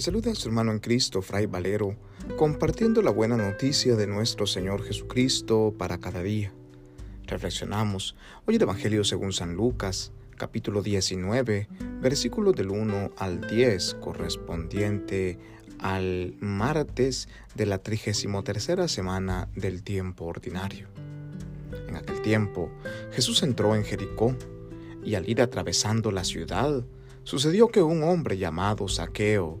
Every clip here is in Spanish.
Le saluda a su hermano en Cristo, Fray Valero, compartiendo la buena noticia de nuestro Señor Jesucristo para cada día. Reflexionamos hoy el Evangelio según San Lucas, capítulo 19, versículos del 1 al 10, correspondiente al martes de la 33 semana del tiempo ordinario. En aquel tiempo, Jesús entró en Jericó y al ir atravesando la ciudad, sucedió que un hombre llamado Saqueo,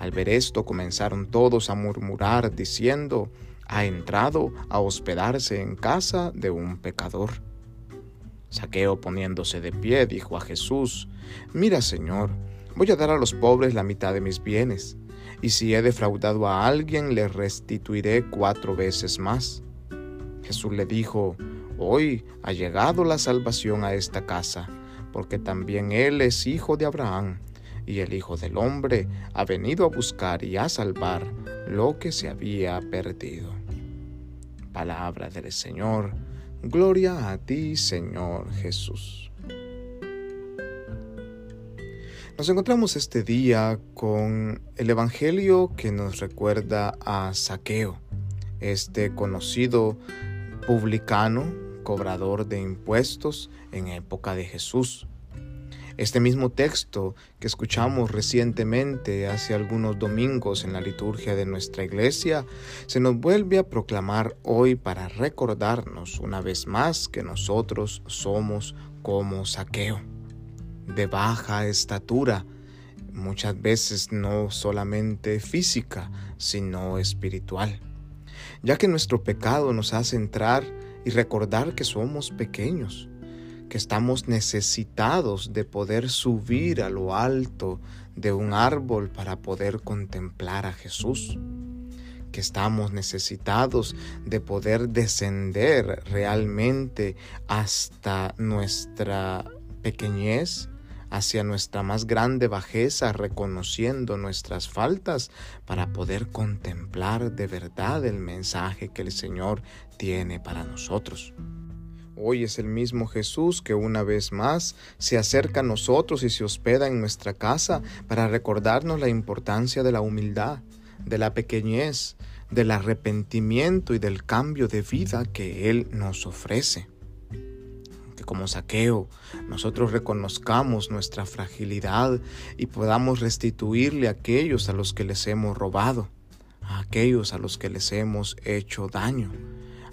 Al ver esto comenzaron todos a murmurar diciendo, ha entrado a hospedarse en casa de un pecador. Saqueo poniéndose de pie dijo a Jesús, Mira Señor, voy a dar a los pobres la mitad de mis bienes, y si he defraudado a alguien le restituiré cuatro veces más. Jesús le dijo, Hoy ha llegado la salvación a esta casa, porque también él es hijo de Abraham y el Hijo del Hombre ha venido a buscar y a salvar lo que se había perdido. Palabra del Señor, gloria a ti Señor Jesús. Nos encontramos este día con el Evangelio que nos recuerda a Saqueo, este conocido publicano, cobrador de impuestos en época de Jesús. Este mismo texto que escuchamos recientemente hace algunos domingos en la liturgia de nuestra iglesia se nos vuelve a proclamar hoy para recordarnos una vez más que nosotros somos como saqueo, de baja estatura, muchas veces no solamente física, sino espiritual, ya que nuestro pecado nos hace entrar y recordar que somos pequeños, que estamos necesitados de poder subir a lo alto de un árbol para poder contemplar a Jesús, que estamos necesitados de poder descender realmente hasta nuestra pequeñez, hacia nuestra más grande bajeza, reconociendo nuestras faltas para poder contemplar de verdad el mensaje que el Señor tiene para nosotros. Hoy es el mismo Jesús que una vez más se acerca a nosotros y se hospeda en nuestra casa para recordarnos la importancia de la humildad, de la pequeñez, del arrepentimiento y del cambio de vida que Él nos ofrece. Que como saqueo nosotros reconozcamos nuestra fragilidad y podamos restituirle a aquellos a los que les hemos robado, a aquellos a los que les hemos hecho daño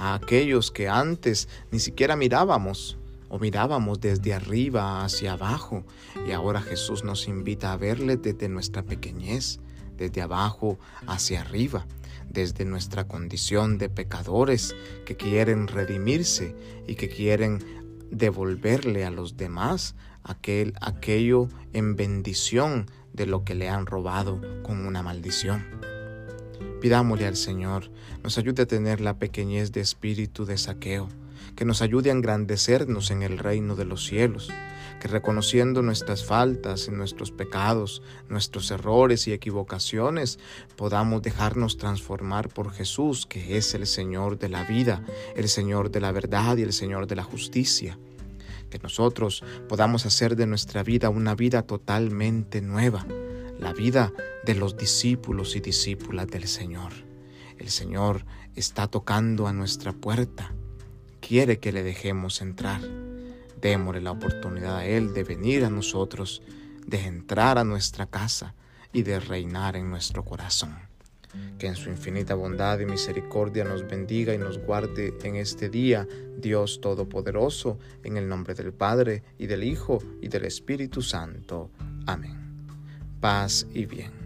a aquellos que antes ni siquiera mirábamos o mirábamos desde arriba hacia abajo y ahora Jesús nos invita a verle desde nuestra pequeñez, desde abajo hacia arriba, desde nuestra condición de pecadores que quieren redimirse y que quieren devolverle a los demás aquel, aquello en bendición de lo que le han robado con una maldición. Pidámosle al Señor, nos ayude a tener la pequeñez de espíritu de saqueo, que nos ayude a engrandecernos en el reino de los cielos, que reconociendo nuestras faltas y nuestros pecados, nuestros errores y equivocaciones, podamos dejarnos transformar por Jesús, que es el Señor de la vida, el Señor de la verdad y el Señor de la justicia. Que nosotros podamos hacer de nuestra vida una vida totalmente nueva, la vida de los discípulos y discípulas del Señor. El Señor está tocando a nuestra puerta. Quiere que le dejemos entrar. Démosle la oportunidad a Él de venir a nosotros, de entrar a nuestra casa y de reinar en nuestro corazón. Que en su infinita bondad y misericordia nos bendiga y nos guarde en este día, Dios Todopoderoso, en el nombre del Padre y del Hijo y del Espíritu Santo. Amén paz y bien.